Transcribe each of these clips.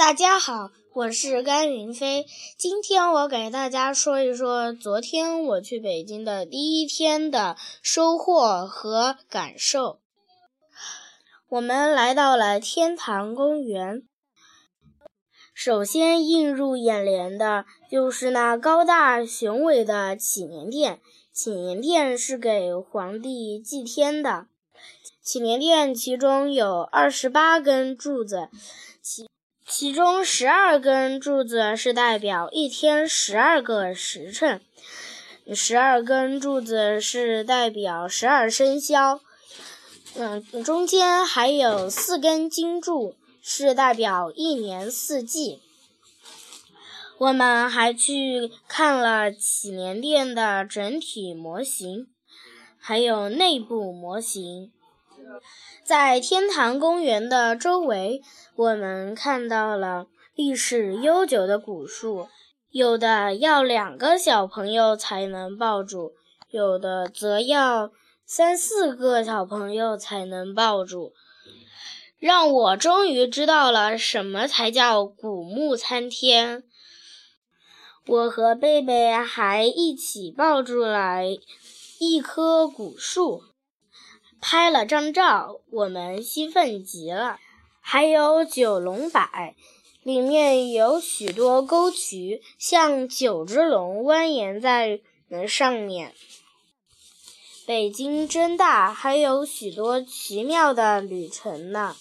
大家好，我是甘云飞。今天我给大家说一说昨天我去北京的第一天的收获和感受。我们来到了天坛公园，首先映入眼帘的就是那高大雄伟的祈年殿。祈年殿是给皇帝祭天的。祈年殿其中有二十八根柱子。其其中十二根柱子是代表一天十二个时辰，十二根柱子是代表十二生肖。嗯，中间还有四根金柱，是代表一年四季。我们还去看了祈年殿的整体模型，还有内部模型。在天坛公园的周围，我们看到了历史悠久的古树，有的要两个小朋友才能抱住，有的则要三四个小朋友才能抱住。让我终于知道了什么才叫古木参天。我和贝贝还一起抱住了一棵古树。拍了张照，我们兴奋极了。还有九龙柏，里面有许多沟渠，像九只龙蜿蜒在上面。北京真大，还有许多奇妙的旅程呢。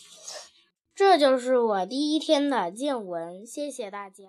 这就是我第一天的见闻，谢谢大家。